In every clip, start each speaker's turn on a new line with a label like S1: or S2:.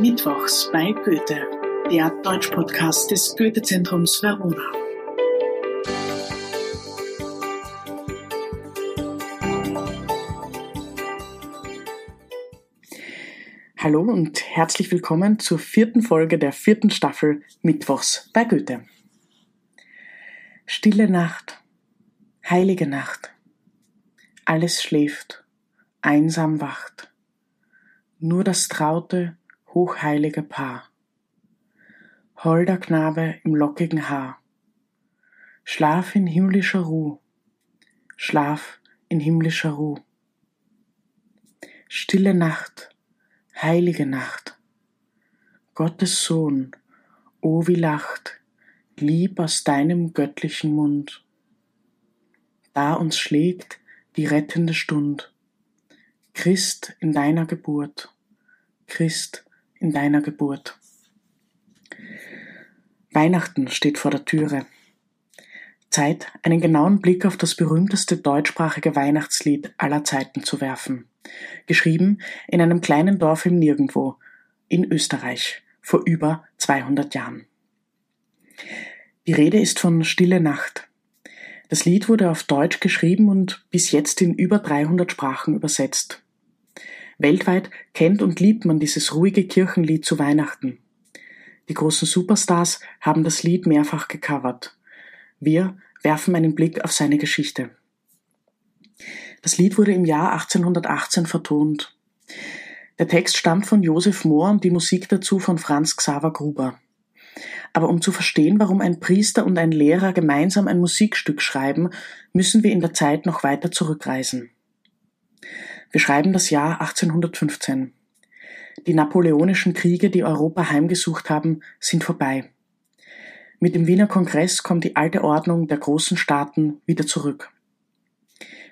S1: Mittwochs bei Goethe, der Deutsch-Podcast des Goethe-Zentrums Verona. Hallo und herzlich willkommen zur vierten Folge der vierten Staffel Mittwochs bei Goethe. Stille Nacht, heilige Nacht, alles schläft, einsam wacht, nur das traute, hochheilige Paar. Holder Knabe im lockigen Haar. Schlaf in himmlischer Ruh, Schlaf in himmlischer Ruh. Stille Nacht, heilige Nacht. Gottes Sohn, o wie lacht, lieb aus deinem göttlichen Mund. Da uns schlägt die rettende Stund, Christ in deiner Geburt, Christ in deiner Geburt. Weihnachten steht vor der Türe. Zeit, einen genauen Blick auf das berühmteste deutschsprachige Weihnachtslied aller Zeiten zu werfen. Geschrieben in einem kleinen Dorf im Nirgendwo, in Österreich, vor über 200 Jahren. Die Rede ist von Stille Nacht. Das Lied wurde auf Deutsch geschrieben und bis jetzt in über 300 Sprachen übersetzt. Weltweit kennt und liebt man dieses ruhige Kirchenlied zu Weihnachten. Die großen Superstars haben das Lied mehrfach gecovert. Wir werfen einen Blick auf seine Geschichte. Das Lied wurde im Jahr 1818 vertont. Der Text stammt von Josef Mohr und die Musik dazu von Franz Xaver Gruber. Aber um zu verstehen, warum ein Priester und ein Lehrer gemeinsam ein Musikstück schreiben, müssen wir in der Zeit noch weiter zurückreisen. Wir schreiben das Jahr 1815. Die napoleonischen Kriege, die Europa heimgesucht haben, sind vorbei. Mit dem Wiener Kongress kommt die alte Ordnung der großen Staaten wieder zurück.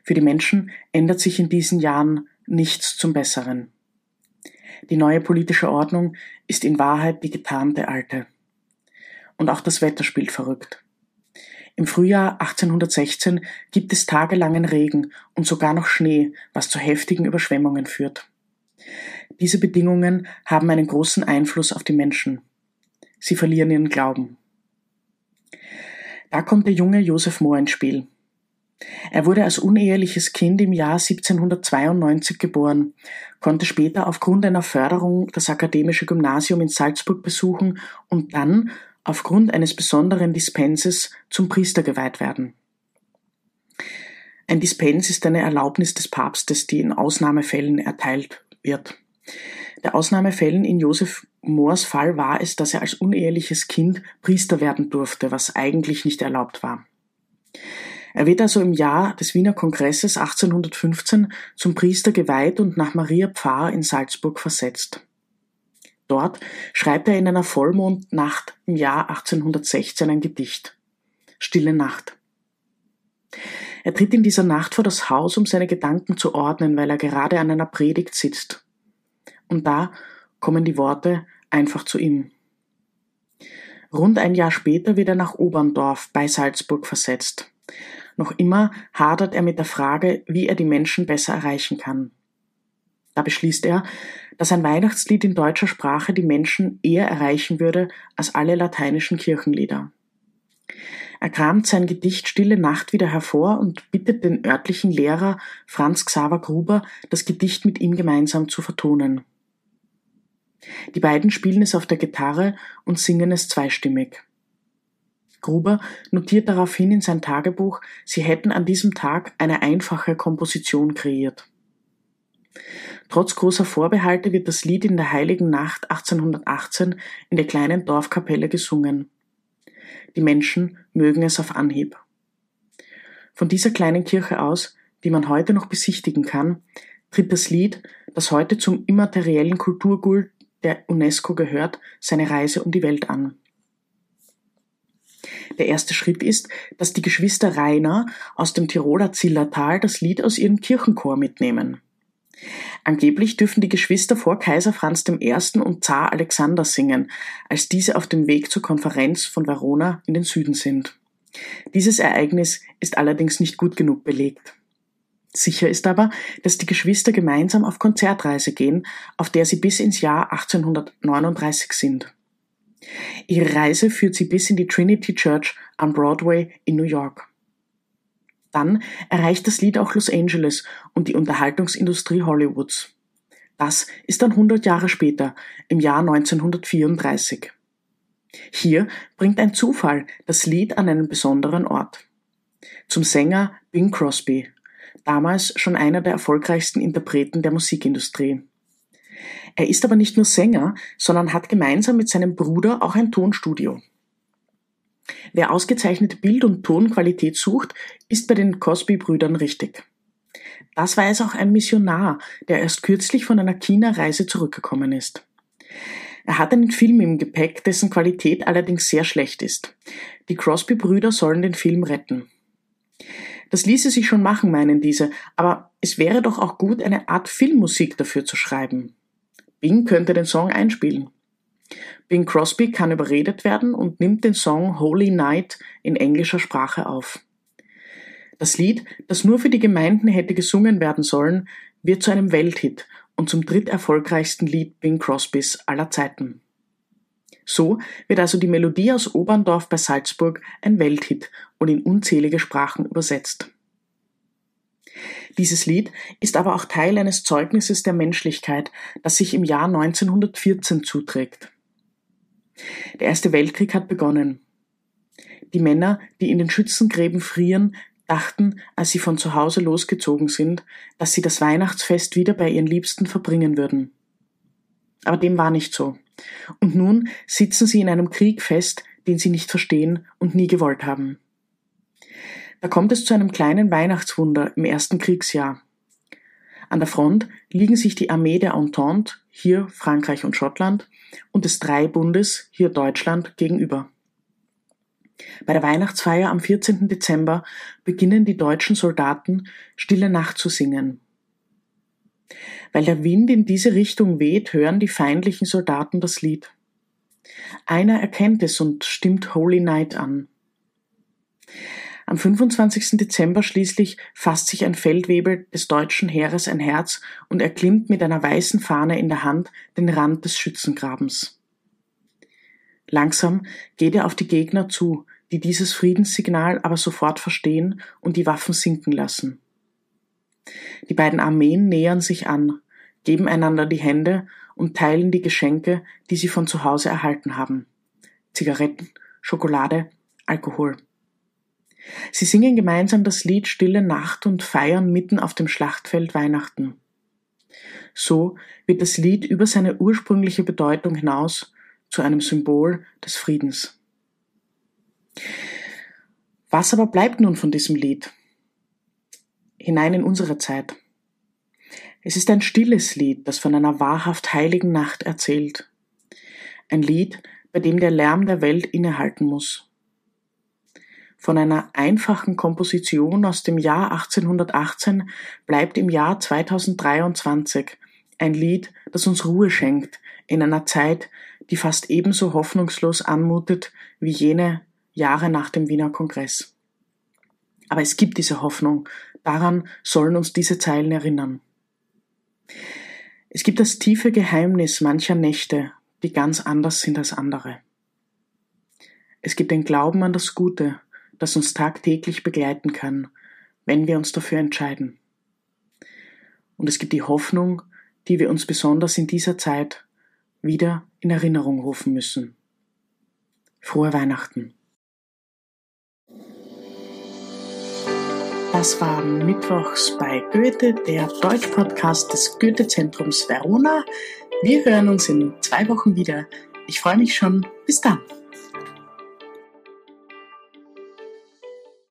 S1: Für die Menschen ändert sich in diesen Jahren nichts zum Besseren. Die neue politische Ordnung ist in Wahrheit die getarnte alte. Und auch das Wetter spielt verrückt. Im Frühjahr 1816 gibt es tagelangen Regen und sogar noch Schnee, was zu heftigen Überschwemmungen führt. Diese Bedingungen haben einen großen Einfluss auf die Menschen. Sie verlieren ihren Glauben. Da kommt der junge Josef Mohr ins Spiel. Er wurde als uneheliches Kind im Jahr 1792 geboren, konnte später aufgrund einer Förderung das akademische Gymnasium in Salzburg besuchen und dann aufgrund eines besonderen Dispenses zum Priester geweiht werden. Ein Dispens ist eine Erlaubnis des Papstes, die in Ausnahmefällen erteilt wird. Der Ausnahmefällen in Josef Moors Fall war es, dass er als uneheliches Kind Priester werden durfte, was eigentlich nicht erlaubt war. Er wird also im Jahr des Wiener Kongresses 1815 zum Priester geweiht und nach Maria Pfarr in Salzburg versetzt. Dort schreibt er in einer Vollmondnacht im Jahr 1816 ein Gedicht. Stille Nacht. Er tritt in dieser Nacht vor das Haus, um seine Gedanken zu ordnen, weil er gerade an einer Predigt sitzt. Und da kommen die Worte einfach zu ihm. Rund ein Jahr später wird er nach Oberndorf bei Salzburg versetzt. Noch immer hadert er mit der Frage, wie er die Menschen besser erreichen kann. Da beschließt er, dass ein Weihnachtslied in deutscher Sprache die Menschen eher erreichen würde als alle lateinischen Kirchenlieder. Er kramt sein Gedicht Stille Nacht wieder hervor und bittet den örtlichen Lehrer Franz Xaver Gruber, das Gedicht mit ihm gemeinsam zu vertonen. Die beiden spielen es auf der Gitarre und singen es zweistimmig. Gruber notiert daraufhin in sein Tagebuch, sie hätten an diesem Tag eine einfache Komposition kreiert. Trotz großer Vorbehalte wird das Lied in der Heiligen Nacht 1818 in der kleinen Dorfkapelle gesungen. Die Menschen mögen es auf Anhieb. Von dieser kleinen Kirche aus, die man heute noch besichtigen kann, tritt das Lied, das heute zum immateriellen Kulturgut der UNESCO gehört, seine Reise um die Welt an. Der erste Schritt ist, dass die Geschwister Rainer aus dem Tiroler Zillertal das Lied aus ihrem Kirchenchor mitnehmen. Angeblich dürfen die Geschwister vor Kaiser Franz I. und Zar Alexander singen, als diese auf dem Weg zur Konferenz von Verona in den Süden sind. Dieses Ereignis ist allerdings nicht gut genug belegt. Sicher ist aber, dass die Geschwister gemeinsam auf Konzertreise gehen, auf der sie bis ins Jahr 1839 sind. Ihre Reise führt sie bis in die Trinity Church am Broadway in New York. Dann erreicht das Lied auch Los Angeles und die Unterhaltungsindustrie Hollywoods. Das ist dann 100 Jahre später, im Jahr 1934. Hier bringt ein Zufall das Lied an einen besonderen Ort. Zum Sänger Bing Crosby, damals schon einer der erfolgreichsten Interpreten der Musikindustrie. Er ist aber nicht nur Sänger, sondern hat gemeinsam mit seinem Bruder auch ein Tonstudio. Wer ausgezeichnete Bild- und Tonqualität sucht, ist bei den Cosby-Brüdern richtig. Das weiß auch ein Missionar, der erst kürzlich von einer China-Reise zurückgekommen ist. Er hat einen Film im Gepäck, dessen Qualität allerdings sehr schlecht ist. Die Crosby-Brüder sollen den Film retten. Das ließe sich schon machen, meinen diese, aber es wäre doch auch gut, eine Art Filmmusik dafür zu schreiben. Bing könnte den Song einspielen. Bing Crosby kann überredet werden und nimmt den Song Holy Night in englischer Sprache auf. Das Lied, das nur für die Gemeinden hätte gesungen werden sollen, wird zu einem Welthit und zum dritterfolgreichsten Lied Bing Crosbys aller Zeiten. So wird also die Melodie aus Oberndorf bei Salzburg ein Welthit und in unzählige Sprachen übersetzt. Dieses Lied ist aber auch Teil eines Zeugnisses der Menschlichkeit, das sich im Jahr 1914 zuträgt. Der Erste Weltkrieg hat begonnen. Die Männer, die in den Schützengräben frieren, dachten, als sie von zu Hause losgezogen sind, dass sie das Weihnachtsfest wieder bei ihren Liebsten verbringen würden. Aber dem war nicht so. Und nun sitzen sie in einem Krieg fest, den sie nicht verstehen und nie gewollt haben. Da kommt es zu einem kleinen Weihnachtswunder im ersten Kriegsjahr. An der Front liegen sich die Armee der Entente, hier Frankreich und Schottland, und des Dreibundes, hier Deutschland, gegenüber. Bei der Weihnachtsfeier am 14. Dezember beginnen die deutschen Soldaten Stille Nacht zu singen. Weil der Wind in diese Richtung weht, hören die feindlichen Soldaten das Lied. Einer erkennt es und stimmt Holy Night an. Am 25. Dezember schließlich fasst sich ein Feldwebel des deutschen Heeres ein Herz und erklimmt mit einer weißen Fahne in der Hand den Rand des Schützengrabens. Langsam geht er auf die Gegner zu, die dieses Friedenssignal aber sofort verstehen und die Waffen sinken lassen. Die beiden Armeen nähern sich an, geben einander die Hände und teilen die Geschenke, die sie von zu Hause erhalten haben. Zigaretten, Schokolade, Alkohol. Sie singen gemeinsam das Lied Stille Nacht und feiern mitten auf dem Schlachtfeld Weihnachten. So wird das Lied über seine ursprüngliche Bedeutung hinaus zu einem Symbol des Friedens. Was aber bleibt nun von diesem Lied? Hinein in unsere Zeit. Es ist ein stilles Lied, das von einer wahrhaft heiligen Nacht erzählt. Ein Lied, bei dem der Lärm der Welt innehalten muss. Von einer einfachen Komposition aus dem Jahr 1818 bleibt im Jahr 2023 ein Lied, das uns Ruhe schenkt in einer Zeit, die fast ebenso hoffnungslos anmutet wie jene Jahre nach dem Wiener Kongress. Aber es gibt diese Hoffnung, daran sollen uns diese Zeilen erinnern. Es gibt das tiefe Geheimnis mancher Nächte, die ganz anders sind als andere. Es gibt den Glauben an das Gute, das uns tagtäglich begleiten kann, wenn wir uns dafür entscheiden. Und es gibt die Hoffnung, die wir uns besonders in dieser Zeit wieder in Erinnerung rufen müssen. Frohe Weihnachten. Das war Mittwochs bei Goethe, der Deutsch-Podcast des Goethe-Zentrums Verona. Wir hören uns in zwei Wochen wieder. Ich freue mich schon. Bis dann.